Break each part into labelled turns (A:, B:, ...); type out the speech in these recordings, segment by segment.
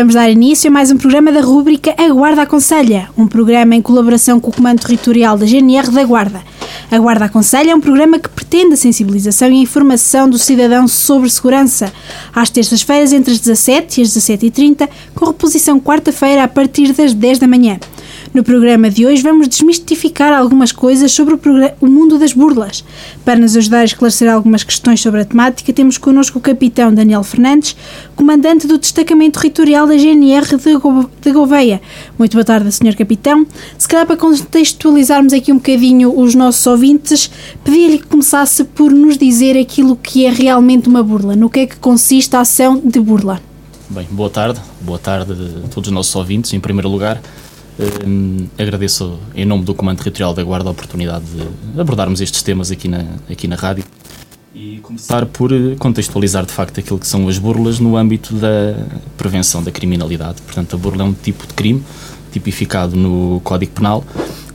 A: Vamos dar início a mais um programa da rúbrica A Guarda Aconselha, um programa em colaboração com o Comando Territorial da GNR da Guarda. A Guarda Aconselha é um programa que pretende a sensibilização e a informação do cidadão sobre segurança. Às terças-feiras, entre as 17 e as 17h30, com reposição quarta-feira a partir das 10 da manhã. No programa de hoje vamos desmistificar algumas coisas sobre o, o, mundo das burlas. Para nos ajudar a esclarecer algumas questões sobre a temática, temos connosco o capitão Daniel Fernandes, comandante do destacamento territorial da GNR de, Go de Gouveia. Muito boa tarde, senhor capitão. Se calhar para contextualizarmos aqui um bocadinho os nossos ouvintes, pedia-lhe que começasse por nos dizer aquilo que é realmente uma burla. No que é que consiste a ação de burla?
B: Bem, boa tarde. Boa tarde a todos os nossos ouvintes. Em primeiro lugar, um, agradeço, em nome do Comando Territorial da Guarda, a oportunidade de abordarmos estes temas aqui na, aqui na rádio e começar por eh, contextualizar de facto aquilo que são as burlas no âmbito da prevenção da criminalidade. Portanto, a burla é um tipo de crime tipificado no Código Penal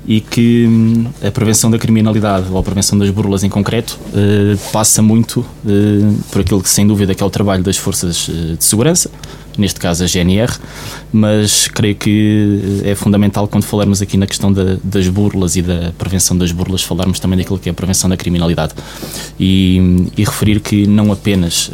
B: e que hum, a prevenção da criminalidade ou a prevenção das burlas em concreto uh, passa muito uh, por aquilo que sem dúvida que é o trabalho das forças de segurança, neste caso a GNR, mas creio que é fundamental quando falarmos aqui na questão da, das burlas e da prevenção das burlas, falarmos também daquilo que é a prevenção da criminalidade. E, e referir que não apenas uh,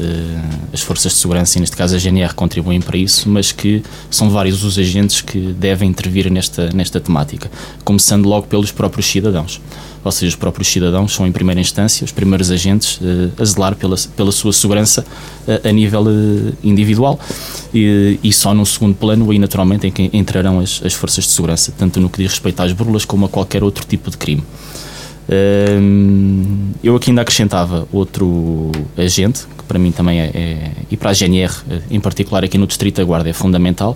B: as forças de segurança, e neste caso a GNR, contribuem para isso, mas que são vários os agentes que devem intervir nesta, nesta temática, começando logo pelos próprios cidadãos ou seja, os próprios cidadãos são em primeira instância os primeiros agentes uh, a zelar pela, pela sua segurança uh, a nível uh, individual e, e, só no segundo plano aí naturalmente em que entrarão as, as forças de segurança, tanto no que diz respeito às burlas como a qualquer outro tipo de crime. eu aqui ainda acrescentava outro agente, que para mim também é, é, e para a GNR em particular aqui no Distrito da Guarda é fundamental,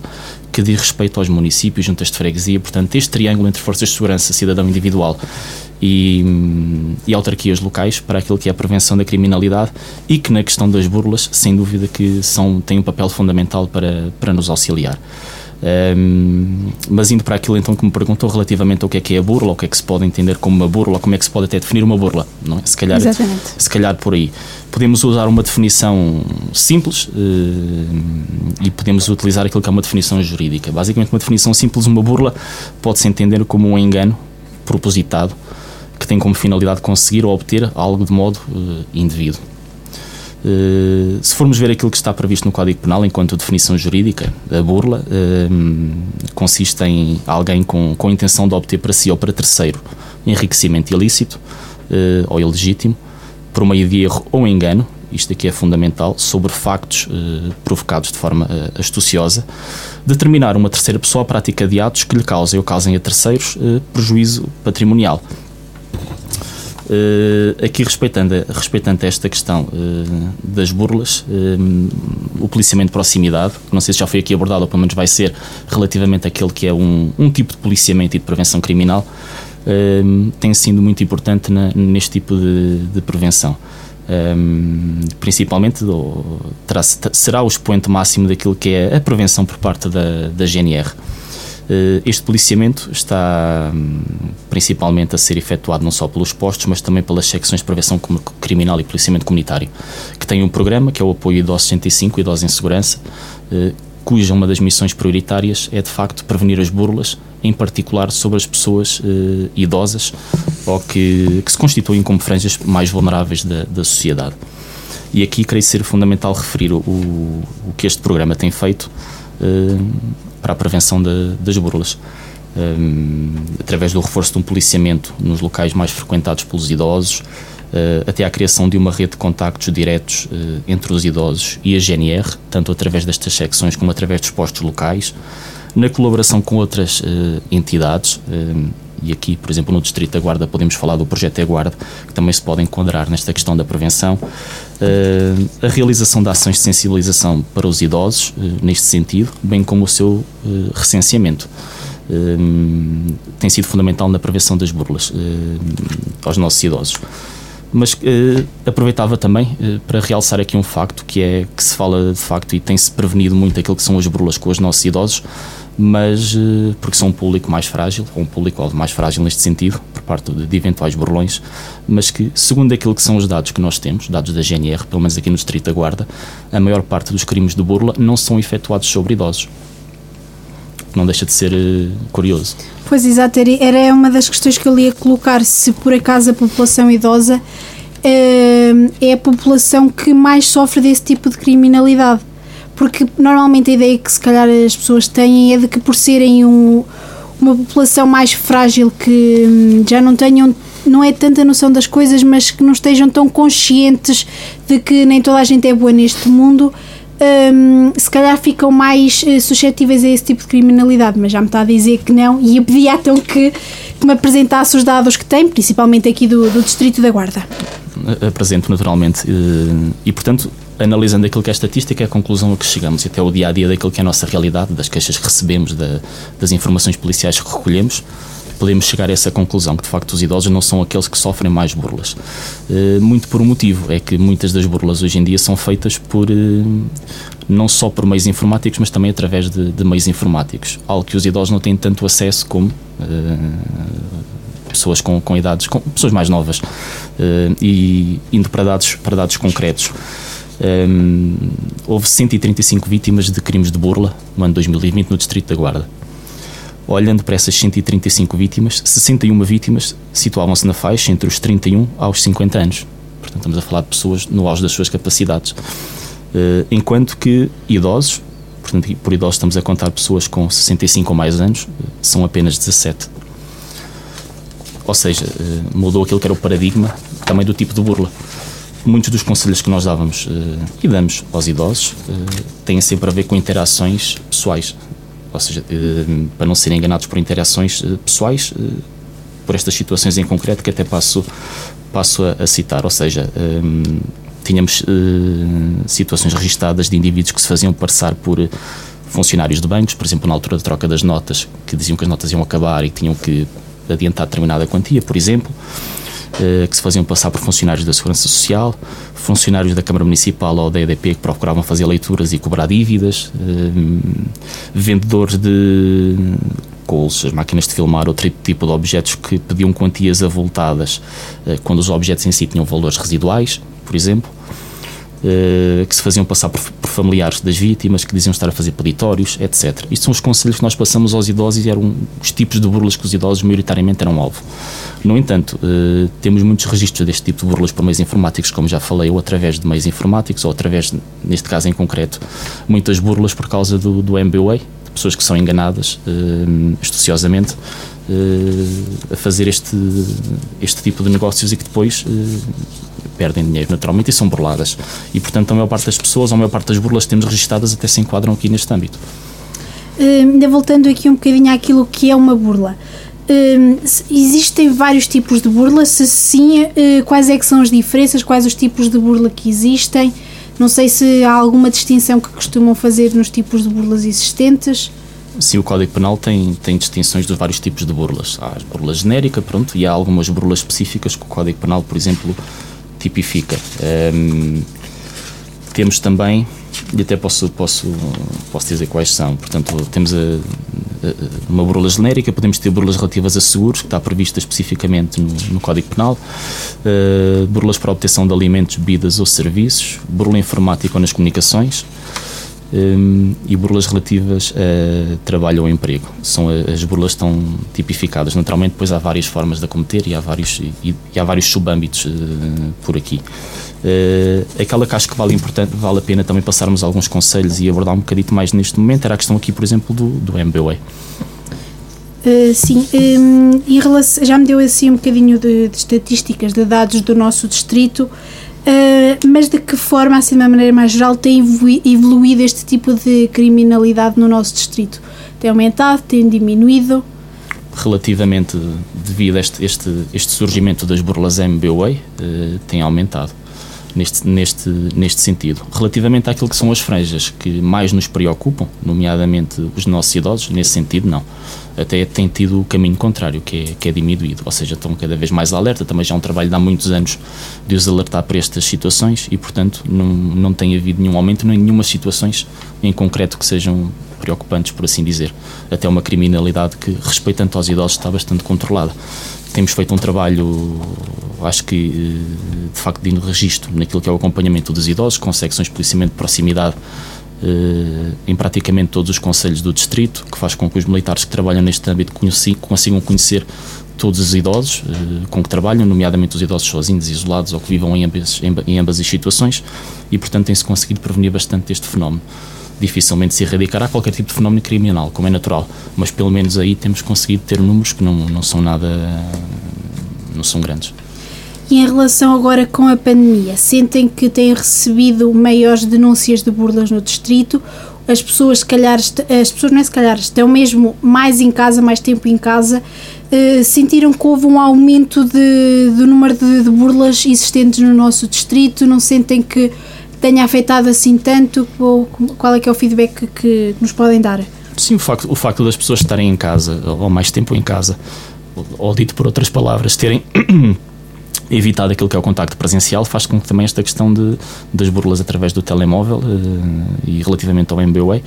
B: que diz respeito aos municípios, juntas de freguesia, portanto este triângulo entre forças de segurança, cidadão individual e, e, autarquias locais para aquilo que é a prevenção da criminalidade e que na questão das burlas, sem dúvida que são, têm um papel fundamental para, para nos auxiliar. Um, mas indo para aquilo então que me perguntou relativamente ao que é que é a burla, o que é que se pode entender como uma burla, como é que se pode até definir uma burla, não é? Se calhar,
A: Exatamente.
B: se calhar por aí. Podemos usar uma definição simples uh, e podemos utilizar aquilo que é uma definição jurídica. Basicamente, uma definição simples, uma burla pode-se entender como um engano propositado que tem como finalidade conseguir ou obter algo de modo uh, indevido. Uh, se formos ver aquilo que está previsto no Código Penal enquanto definição jurídica, a burla uh, consiste em alguém com, com a intenção de obter para si ou para terceiro enriquecimento ilícito ou ilegítimo, por meio de erro ou engano, isto aqui é fundamental, sobre factos provocados de forma astuciosa, determinar uma terceira pessoa a prática de atos que lhe causem ou causem a terceiros prejuízo patrimonial aqui, respeitando, respeitando esta questão uh, das burlas, uh, o policiamento de proximidade, não sei se já foi aqui abordado, ou pelo menos vai ser relativamente àquele que é um, um tipo de policiamento e de prevenção criminal, tem sido muito importante na, neste tipo de, de prevenção. principalmente terá, será o expoente máximo daquilo que é a prevenção por parte da, da GNR. Eh, este policiamento está hum, principalmente a ser efetuado não só pelos postos, mas também pelas secções de prevenção criminal e policiamento comunitário, que tem um programa que é o apoio Idosos 65, Idosos em Segurança, eh, cuja uma das missões prioritárias é de facto prevenir as burlas, em particular sobre as pessoas eh, idosas ou que, que, se constituem como franjas mais vulneráveis da, da sociedade. E aqui creio ser fundamental referir o, o que este programa tem feito para a prevenção de, das burlas. Um, através do reforço de um policiamento nos locais mais frequentados pelos idosos, uh, até à criação de uma rede de contactos diretos uh, entre os idosos e a GNR, tanto através destas secções como através dos postos locais, na colaboração com outras uh, entidades. e aqui, por exemplo, no Distrito da Guarda, podemos falar do Projeto E-Guarda, que também se pode enquadrar nesta questão da prevenção. Uh, a realização de ações de sensibilização para os idosos, uh, neste sentido, bem como o seu uh, recenseamento. tem sido fundamental na prevenção das burlas aos nossos idosos. Mas aproveitava também para realçar aqui um facto que é que se fala de facto e tem-se prevenido muito aquilo que são as burlas com os nossos idosos, mas uh, porque são um público mais frágil, ou um público mais frágil neste sentido, por parte de, eventuais burlões, mas que, segundo aquilo que são os dados que nós temos, dados da GNR, pelo menos aqui no Distrito da Guarda, a maior parte dos crimes de burla não são efetuados sobre idosos. Não deixa de ser curioso.
A: Pois, exato, era uma das questões que eu ia colocar. Se por acaso a população idosa é, é a população que mais sofre desse tipo de criminalidade. Porque normalmente a ideia que se calhar as pessoas têm é de que por serem um, uma população mais frágil, que hum, já não tenham não é tanta noção das coisas, mas que não estejam tão conscientes de que nem toda a gente é boa neste mundo, um, se calhar ficam mais uh, suscetíveis a esse tipo de criminalidade, mas já me está a dizer que não, e eu pedia então que, que me apresentasse os dados que tem, principalmente aqui do, do Distrito da Guarda.
B: Apresento naturalmente, e, e portanto, analisando aquilo que é a estatística, é a conclusão a que chegamos, e até o dia a dia daquilo que é a nossa realidade, das queixas que recebemos, da, das informações policiais que recolhemos podemos chegar a essa conclusão, que de facto os idosos não são aqueles que sofrem mais burlas. Eh, muito por um motivo, é que muitas das burlas hoje em dia são feitas por eh, não só por meios informáticos, mas também através de, de meios informáticos, algo que os idosos não têm tanto acesso como eh, pessoas com, com idades, com pessoas mais novas. E indo para dados, para dados concretos. Um, houve 135 vítimas de crimes de burla no ano 2020 no Distrito da Guarda. Olhando para essas 135 vítimas, 61 vítimas situavam-se na faixa entre os 31 aos 50 anos. Portanto, estamos a falar de pessoas no auge das suas capacidades. Uh, enquanto que idosos, portanto, por idosos estamos a contar pessoas com 65 ou mais anos, são apenas 17. Ou seja, uh, mudou aquilo que era o paradigma também do tipo de burla. Muitos dos conselhos que nós dávamos uh, e damos aos idosos têm sempre a ver com interações pessoais ou seja, eh, para não serem enganados por interações eh, pessoais, eh, por estas situações em concreto que até passo, passo a, a citar, ou seja, tínhamos situações registadas de indivíduos que se faziam passar por funcionários de bancos, por exemplo, na altura da troca das notas, que diziam que as notas iam acabar e que tinham que adiantar determinada quantia, por exemplo. Eh, que se faziam passar por funcionários da Segurança Social, funcionários da Câmara Municipal ou da EDP que procuravam fazer leituras e cobrar dívidas, eh, vendedores de colchas, máquinas de filmar, outro tipo de objetos que pediam quantias avultadas eh, quando os objetos em si tinham valores residuais, por exemplo. Que se faziam passar por, por, familiares das vítimas, que diziam estar a fazer peditórios, etc. Isto são os conselhos que nós passamos aos idosos e eram os tipos de burlas que os idosos maioritariamente eram alvo. No entanto, eh, temos muitos registros deste tipo de burlas por meios informáticos, como já falei, ou através de meios informáticos, ou através, neste caso em concreto, muitas burlas por causa do, do de pessoas que são enganadas eh, astuciosamente eh, a fazer este, este tipo de negócios e que depois perdem dinheiro naturalmente e são burladas. E portanto a maior parte das pessoas, a maior parte das burlas que temos registadas até se enquadram aqui neste âmbito.
A: ainda voltando aqui um bocadinho àquilo que é uma burla. Hum, existem vários tipos de burla? Se sim, uh, quais é que são as diferenças? Quais os tipos de burla que existem? Não sei se há alguma distinção que costumam fazer nos tipos de burlas existentes.
B: Sim, o Código Penal tem, tem distinções dos vários tipos de burlas. Há a burla genérica, pronto, e há algumas burlas específicas que o Código Penal, por exemplo, tipifica. Um, temos também, e até posso, posso, posso dizer quais são, portanto, temos a, uma burla genérica, podemos ter burlas relativas a seguros, que está prevista especificamente no, no Código Penal, uh, burlas para obtenção de alimentos, bebidas ou serviços, burla informática ou nas comunicações, um, e burlas relativas a trabalho ou emprego. São as burlas estão tipificadas. Naturalmente, depois há várias formas de a cometer e há vários, e, e há vários subâmbitos uh, por aqui. Uh, aquela que acho que vale, importante, vale a pena também passarmos alguns conselhos e abordar um bocadito mais neste momento era a questão aqui, por exemplo, do, do MBWay.
A: Uh, sim, um, relação, já me deu assim um bocadinho de, de, estatísticas, de dados do nosso distrito, uh, mas de que forma, assim de uma maneira mais geral, tem evoluído este tipo de criminalidade no nosso distrito? Tem aumentado, tem diminuído?
B: Relativamente, devido a este, este, este surgimento das burlas MBWay, uh, tem aumentado neste, neste, neste sentido. Relativamente àquilo que são as franjas que mais nos preocupam, nomeadamente os nossos idosos, nesse sentido, não. Até tem tido o caminho contrário, que é, que é diminuído, ou seja, estão cada vez mais alerta, também já é um trabalho de há muitos anos de os alertar para estas situações e, portanto, não, não tem havido nenhum aumento, nem nenhuma situações em concreto que sejam preocupantes, por assim dizer. Até uma criminalidade que, respeitando aos idosos, está bastante controlada. Temos feito um trabalho, acho que, eh, de facto, de registro naquilo que é o acompanhamento dos idosos, com secções de policiamento de proximidade em praticamente todos os conselhos do distrito, que faz com que os militares que trabalham neste âmbito consigam conhecer todos os idosos eh, com que trabalham, nomeadamente os idosos sozinhos, isolados ou que vivam em ambas, em ambas as situações, e portanto tem-se conseguido prevenir bastante este fenómeno. Dificilmente se erradicará qualquer tipo de fenómeno criminal, como é natural, mas pelo menos aí temos conseguido ter números que não, não são nada. não são grandes.
A: E em relação agora com a pandemia, sentem que têm recebido maiores denúncias de burlas no distrito? As pessoas, se calhar, as pessoas não é se calhar, estão mesmo mais em casa, mais tempo em casa, eh, sentiram que houve um aumento de, do número de, de burlas existentes no nosso distrito? Não sentem que tenha afetado assim tanto? Ou qual é que é o feedback que nos podem dar?
B: Sim, o facto, o facto das pessoas estarem em casa, ou mais tempo em casa, ou dito por outras palavras, terem evitado aquilo que é o contacto presencial, faz com que também esta questão de, das burlas através do telemóvel uh, e relativamente ao MBWay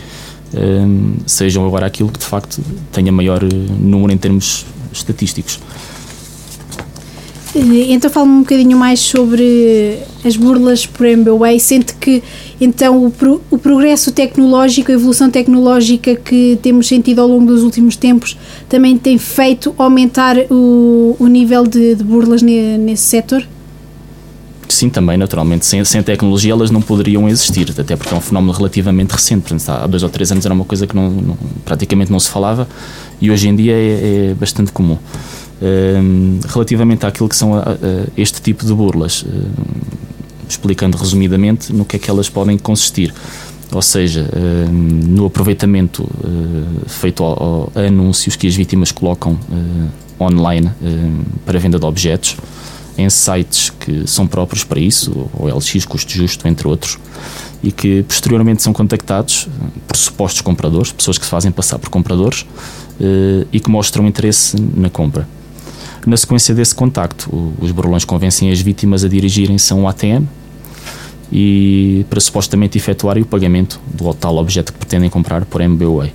B: eh, sejam agora aquilo que de facto tenha maior eh, número em termos estatísticos.
A: Então fala-me um bocadinho mais sobre as burlas por MBWay. Sente que então o, pro, o progresso tecnológico, a evolução tecnológica que temos sentido ao longo dos últimos tempos também tem feito aumentar o, o nível de, de burlas ne, nesse setor?
B: Sim, também, naturalmente. Sem, sem tecnologia elas não poderiam existir, até porque é um fenómeno relativamente recente. Há dois ou três anos era uma coisa que não, não, praticamente não se falava e hoje em dia é, é bastante comum. Relativamente àquilo que são este tipo de burlas, explicando resumidamente no que é que elas podem consistir. Ou seja, no aproveitamento uh, feito a anúncios que as vítimas colocam uh, online para venda de objetos em sites que são próprios para isso, o LX Custo Justo, entre outros, e que posteriormente são contactados por supostos compradores, pessoas que se fazem passar por compradores uh, e que mostram interesse na compra. Na sequência desse contacto, os burlões convencem as vítimas a dirigirem-se a um ATM e para supostamente efetuarem o pagamento do tal objeto que pretendem comprar por MBWay.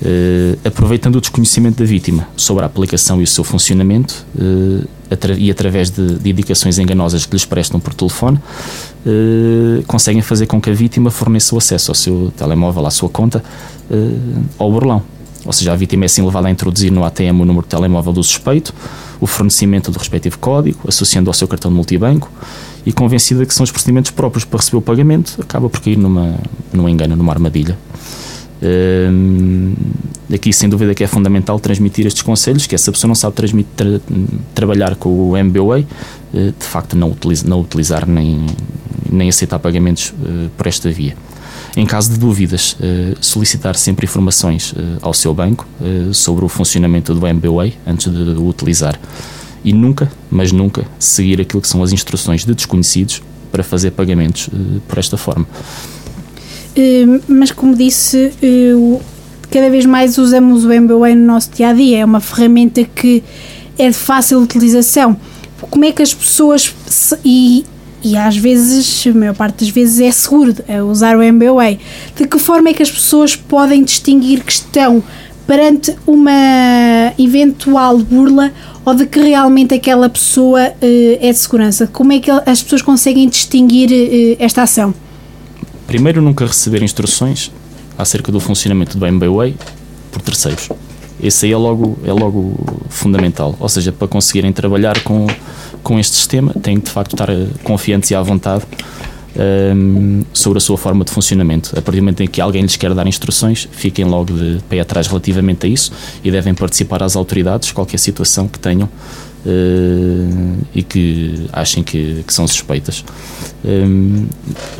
B: Uh, aproveitando o desconhecimento da vítima sobre a aplicação e o seu funcionamento uh, atra e através de, de, indicações enganosas que lhes prestam por telefone, uh, conseguem fazer com que a vítima forneça o acesso ao seu telemóvel, à sua conta, ao burlão. Ou seja, a vítima é assim levada a introduzir no ATM o número de telemóvel do suspeito, o fornecimento do respectivo código, associando ao seu cartão de multibanco e convencida que são os procedimentos próprios para receber o pagamento, acaba por cair numa, num engano, numa armadilha. Um, aqui, sem dúvida, que é fundamental transmitir estes conselhos, que essa pessoa não sabe tra trabalhar com o MBWay, uh, de facto não, utiliza, não utilizar nem, nem aceitar pagamentos uh, por esta via. Em caso de dúvidas, uh, solicitar sempre informações ao seu banco sobre o funcionamento do MBWay antes de o utilizar. E nunca, mas nunca, seguir aquilo que são as instruções de desconhecidos para fazer pagamentos por esta forma.
A: Mas como disse, cada vez mais usamos o MBWay no nosso dia a dia, é uma ferramenta que é de fácil utilização. Como é que as pessoas e, e às vezes, a maior parte das vezes é seguro usar o MBWay. De que forma é que as pessoas podem distinguir que estão perante uma eventual burla ou de que realmente aquela pessoa uh, é de segurança? Como é que as pessoas conseguem distinguir uh, esta ação?
B: Primeiro, nunca receber instruções acerca do funcionamento do MBWay por terceiros. Esse aí é logo, é logo fundamental. Ou seja, para conseguirem trabalhar com, com este sistema, têm de facto estar confiantes e à vontade um, sobre a sua forma de funcionamento. A partir do momento em que alguém lhes quer dar instruções, fiquem logo de pé atrás relativamente a isso e devem participar às autoridades, qualquer situação que tenham uh, e que achem que, que são suspeitas. Um,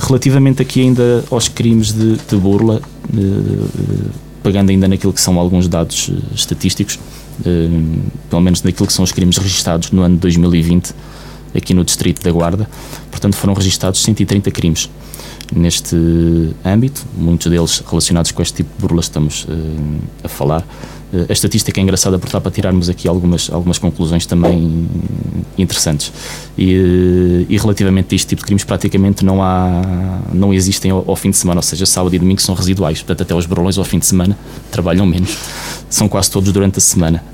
B: relativamente aqui ainda aos crimes de, de burla, uh, pegando ainda naquilo que são alguns dados estatísticos, uh, pelo menos naquilo que são os crimes registados no ano de 2020 aqui no Distrito da Guarda, portanto foram registados 130 crimes. Neste âmbito, muitos deles relacionados com este tipo de burla estamos uh, a falar, a estatística é engraçada porque dá para tirarmos aqui algumas, algumas conclusões também interessantes. E, e relativamente a este tipo de crimes, praticamente não há, não existem ao, ao, fim de semana, ou seja, sábado e domingo são residuais. Portanto, até os barulhões ao fim de semana trabalham menos. São quase todos durante a semana,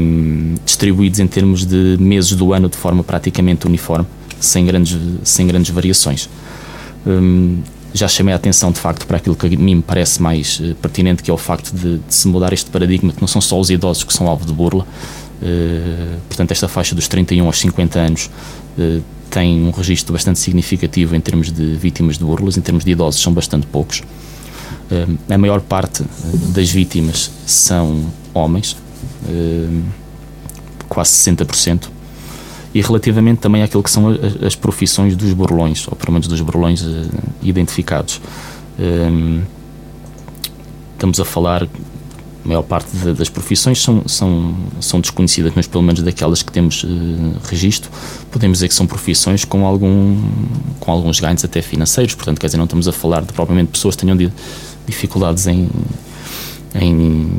B: um, distribuídos em termos de meses do ano de forma praticamente uniforme, sem grandes, sem grandes variações. Um, já chamei a atenção de facto para aquilo que a mim me parece mais uh, pertinente, que é o facto de, de, se mudar este paradigma, que não são só os idosos que são alvo de burla, uh, portanto, esta faixa dos 31 aos 50 anos uh, tem um registro bastante significativo em termos de vítimas de burlas, em termos de idosos são bastante poucos. a maior parte das vítimas são homens, quase 60%, e relativamente também àquilo que são as, profissões dos burlões, ou pelo menos dos burlões uh, identificados. Ehm, estamos a falar, a maior parte das profissões são, são, são desconhecidas, mas pelo menos daquelas que temos uh, registro, podemos dizer que são profissões com, algum, com alguns ganhos até financeiros, portanto, quer dizer, não estamos a falar de propriamente pessoas que tenham de, dificuldades em em,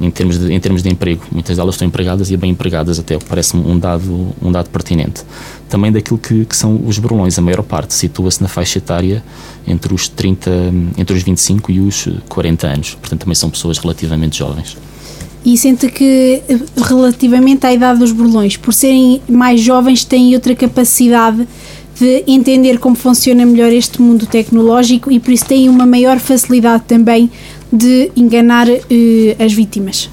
B: em, termos de, em termos de emprego. Muitas delas estão empregadas e bem empregadas, até o que parece um dado, um dado pertinente. Também daquilo que, que são os burlões, a maior parte situa-se na faixa etária entre os, 30, entre os 25 e os 40 anos. Portanto, também são pessoas relativamente jovens.
A: E sente que, relativamente à idade dos burlões, por serem mais jovens, têm outra capacidade de entender como funciona melhor este mundo tecnológico e por isso têm uma maior facilidade também de enganar uh, as vítimas.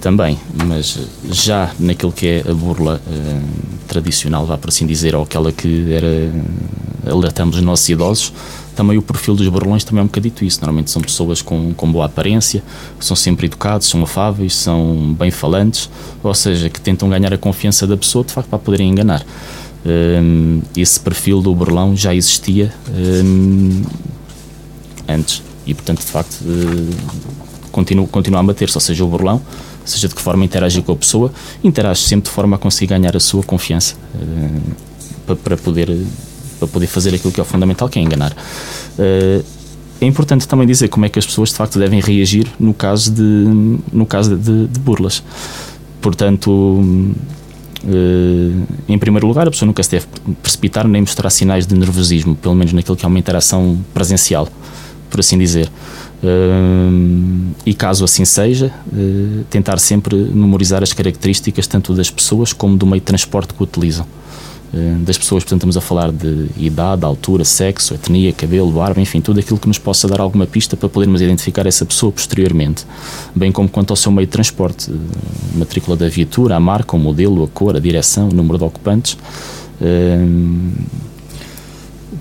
B: Também, mas já naquilo que é a burla uh, tradicional, vá por assim dizer, ou aquela que era alertamos os nossos idosos, também o perfil dos burlões também é um bocadito isso. Normalmente são pessoas com, com boa aparência, são sempre educados, são afáveis, são bem falantes, ou seja, que tentam ganhar a confiança da pessoa de facto para poderem enganar. Um, eh, esse perfil do burlão já existia um, antes e, portanto, de facto, eh, continua, continua a bater-se, ou seja, o burlão, seja de que forma interagir com a pessoa, interage sempre de forma a conseguir ganhar a sua confiança uh, para, para, poder, para poder fazer aquilo que é o fundamental, que é enganar. Uh, é importante também dizer como é que as pessoas de facto devem reagir no caso de, no caso de, de burlas. Portanto, uh, em primeiro lugar, a pessoa nunca se deve precipitar nem mostrar sinais de nervosismo, pelo menos naquilo que é uma interação presencial por assim dizer. Uh, e caso assim seja, uh, tentar sempre memorizar as características tanto das pessoas como do meio de transporte que utilizam. Uh, das pessoas, portanto, estamos a falar de idade, altura, sexo, etnia, cabelo, barba, enfim, tudo aquilo que nos possa dar alguma pista para podermos identificar essa pessoa posteriormente. Bem como quanto ao seu meio de transporte, matrícula da viatura, a marca, o modelo, a cor, a direção, o número de ocupantes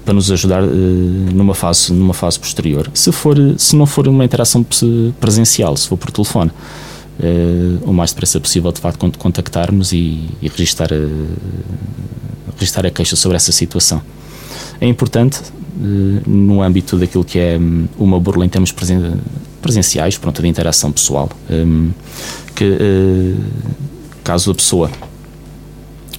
B: para nos ajudar uh, numa fase numa fase posterior. Se for se não for uma interação presencial, se for por telefone, uh, o mais depressa possível de facto contactar-nos e, e registar a, registar a queixa sobre essa situação. É importante uh, no âmbito daquilo que é um, uma burla em termos presen presenciais, pronto, de interação pessoal, um, que caso a pessoa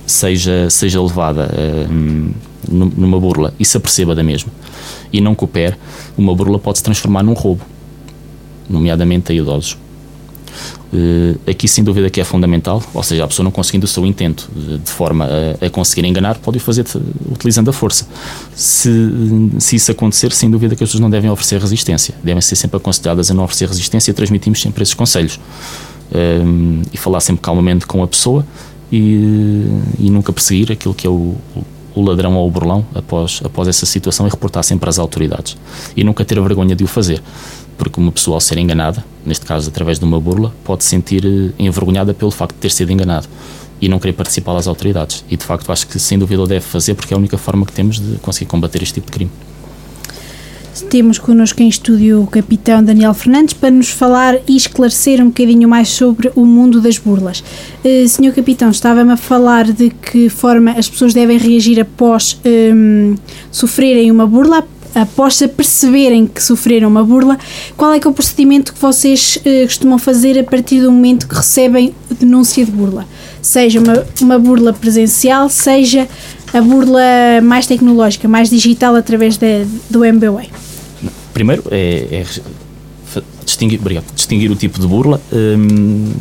B: seja seja levada um, numa burla e se aperceba da mesma e não coopere, uma burla pode se transformar num roubo, nomeadamente a idosos. Uh, aqui, sem dúvida, que é fundamental, ou seja, a pessoa não conseguindo o seu intento de, de forma a, a, conseguir enganar, pode o fazer utilizando a força. Se, se isso acontecer, sem dúvida que as pessoas não devem oferecer resistência, devem ser sempre aconselhadas a não oferecer resistência e transmitimos sempre esses conselhos. Uh, e falar sempre calmamente com a pessoa e, e nunca perseguir aquilo que é o ladrão ou o burlão após, após essa situação e reportar sempre às autoridades. E nunca ter vergonha de o fazer, porque uma pessoa, ao ser enganada, neste caso através de uma burla, pode se sentir eh, envergonhada pelo facto de ter sido enganado e não querer participar às autoridades. E de facto acho que sem dúvida o deve fazer porque é a única forma que temos de conseguir combater este tipo de crime.
A: Temos connosco em estúdio o capitão Daniel Fernandes para nos falar e esclarecer um bocadinho mais sobre o mundo das burlas. Uh, senhor capitão, estava-me a falar de que forma as pessoas devem reagir após um, sofrerem uma burla, após se perceberem que sofreram uma burla, qual é que é o procedimento que vocês uh, costumam fazer a partir do momento que recebem denúncia de burla? Seja uma, uma burla presencial, seja a burla mais tecnológica, mais digital através de, do MBWay?
B: Primeiro é, é distinguir, obrigado, distinguir o tipo de burla um,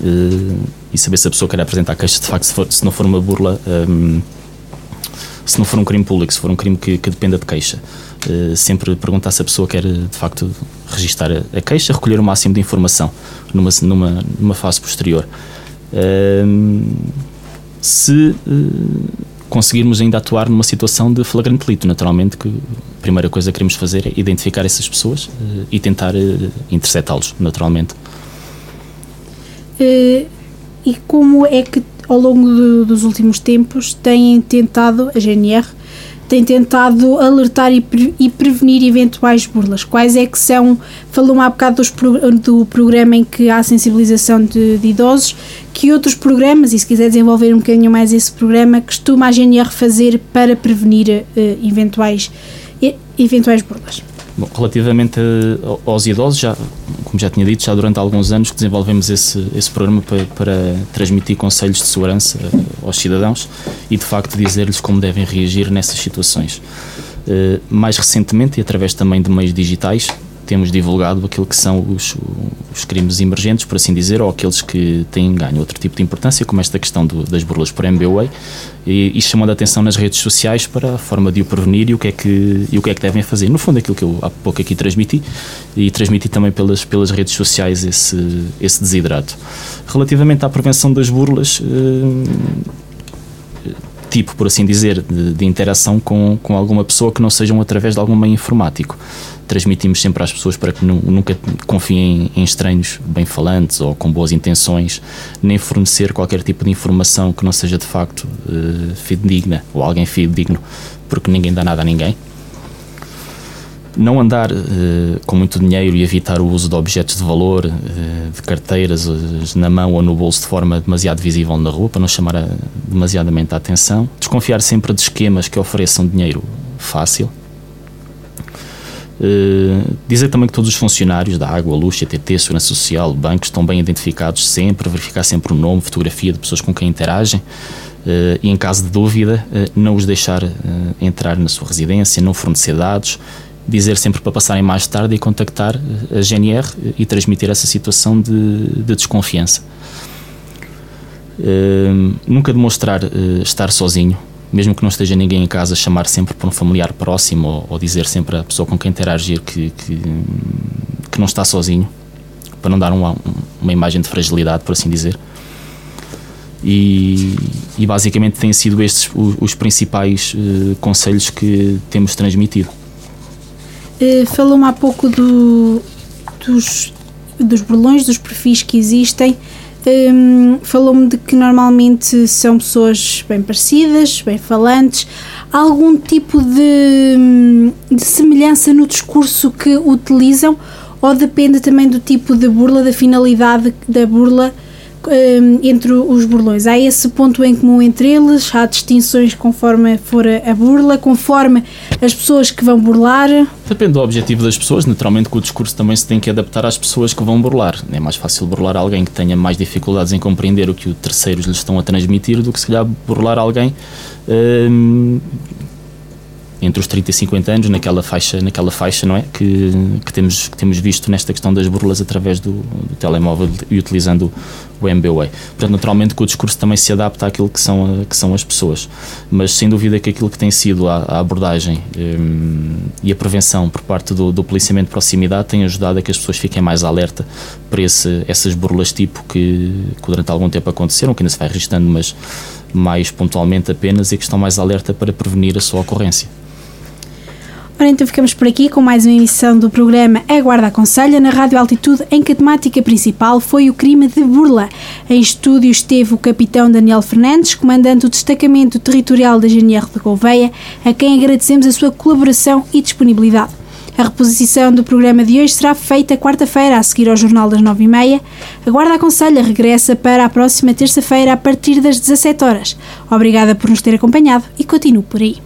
B: uh, e saber se a pessoa quer apresentar queixa de facto, se, for, se não for uma burla, um, se não for um crime público, se for um crime que, que dependa de queixa. Uh, sempre perguntar se a pessoa quer de facto registar a, a, queixa, recolher o máximo de informação numa, numa, numa fase posterior. Uh, se uh, conseguirmos ainda atuar numa situação de flagrante delito, naturalmente que a primeira coisa que queremos fazer é identificar essas pessoas e tentar interceptá-los, naturalmente.
A: e como é que ao longo do, dos últimos tempos têm tentado, a GNR, tem tentado alertar e, pre, e, prevenir eventuais burlas. Quais é que são, falou há bocado dos, do programa em que há sensibilização de, de, idosos, que outros programas, e se quiser desenvolver um bocadinho mais esse programa, costuma a GNR fazer para prevenir uh, eventuais, eventuais burlas?
B: Bom, relativamente aos idosos, já, como já tinha dito, já durante alguns anos que desenvolvemos esse, esse programa para, para transmitir conselhos de segurança aos cidadãos e de facto dizer-lhes como devem reagir nessas situações. Uh, mais recentemente, e através também de meios digitais, temos divulgado aquilo que são os, os, crimes emergentes, por assim dizer, ou aqueles que têm ganho outro tipo de importância, como esta questão do, das burlas por MBWay, e, e chamando a atenção nas redes sociais para a forma de o prevenir e o que é que, e o que, é que devem fazer. No fundo, aquilo que eu há pouco aqui transmiti, e transmiti também pelas, pelas redes sociais esse, esse desidrato. Relativamente à prevenção das burlas, eh, tipo, por assim dizer, de, de, interação com, com alguma pessoa que não sejam através de algum meio informático. Transmitimos sempre às pessoas para que nunca confiem em estranhos bem falantes ou com boas intenções, nem fornecer qualquer tipo de informação que não seja de facto uh, fidedigna ou alguém fidedigno, porque ninguém dá nada a ninguém não andar uh, com muito dinheiro e evitar o uso de objetos de valor, uh, de carteiras uh, na mão ou no bolso de forma demasiado visível na rua, para não chamar a, demasiadamente a atenção. Desconfiar sempre de esquemas que ofereçam dinheiro fácil. dizer também que todos os funcionários da Água, Luz, CTT, Segurança Social, bancos estão bem identificados sempre, verificar sempre o nome, fotografia de pessoas com quem interagem. Uh, e em caso de dúvida, uh, não os deixar uh, entrar na sua residência, não fornecer dados dizer sempre para passarem mais tarde e contactar a GNR e transmitir essa situação de, de desconfiança. Uh, nunca demonstrar uh, estar sozinho, mesmo que não esteja ninguém em casa, chamar sempre por um familiar próximo ou, ou dizer sempre à pessoa com quem interagir que, que, que não está sozinho, para não dar uma, uma imagem de fragilidade, por assim dizer. E, e basicamente têm sido estes os, os principais uh, conselhos que temos transmitido.
A: Uh, Falou-me há pouco do, dos, dos burlões, dos perfis que existem. Um, Falou-me de que normalmente são pessoas bem parecidas, bem falantes. Há algum tipo de, de semelhança no discurso que utilizam ou depende também do tipo de burla, da finalidade da burla um, entre os burlões. Há esse ponto em comum entre eles, há distinções conforme for a burla, conforme as pessoas que vão burlar.
B: Depende do objetivo das pessoas, naturalmente que o discurso também se tem que adaptar às pessoas que vão burlar. É mais fácil burlar alguém que tenha mais dificuldades em compreender o que os terceiros lhes estão a transmitir do que se calhar burlar alguém um, entre os 30 e 50 anos, naquela faixa, naquela faixa não é? que, que, temos, que temos visto nesta questão das burlas através do, do telemóvel e utilizando o MBWay. Portanto, naturalmente que o discurso também se adapta àquilo que são, que são as pessoas, mas sem dúvida que aquilo que tem sido a, a abordagem um, e a prevenção por parte do, do policiamento de proximidade tem ajudado a que as pessoas fiquem mais alerta para esse, essas burlas tipo que, que durante algum tempo aconteceram, que ainda se vai registando, mas mais pontualmente apenas e que estão mais alerta para prevenir a sua ocorrência.
A: Ora, então ficamos por aqui com mais uma emissão do programa A Guarda Aconselha na Rádio Altitude, em que a temática principal foi o crime de burla. Em estúdio esteve o capitão Daniel Fernandes, comandante do destacamento territorial da GNR de Gouveia, a quem agradecemos a sua colaboração e disponibilidade. A reposição do programa de hoje será feita quarta-feira, a seguir ao Jornal das 9h30. A Guarda Aconselha regressa para a próxima terça-feira, a partir das 17 horas. Obrigada por nos ter acompanhado e continuo por aí.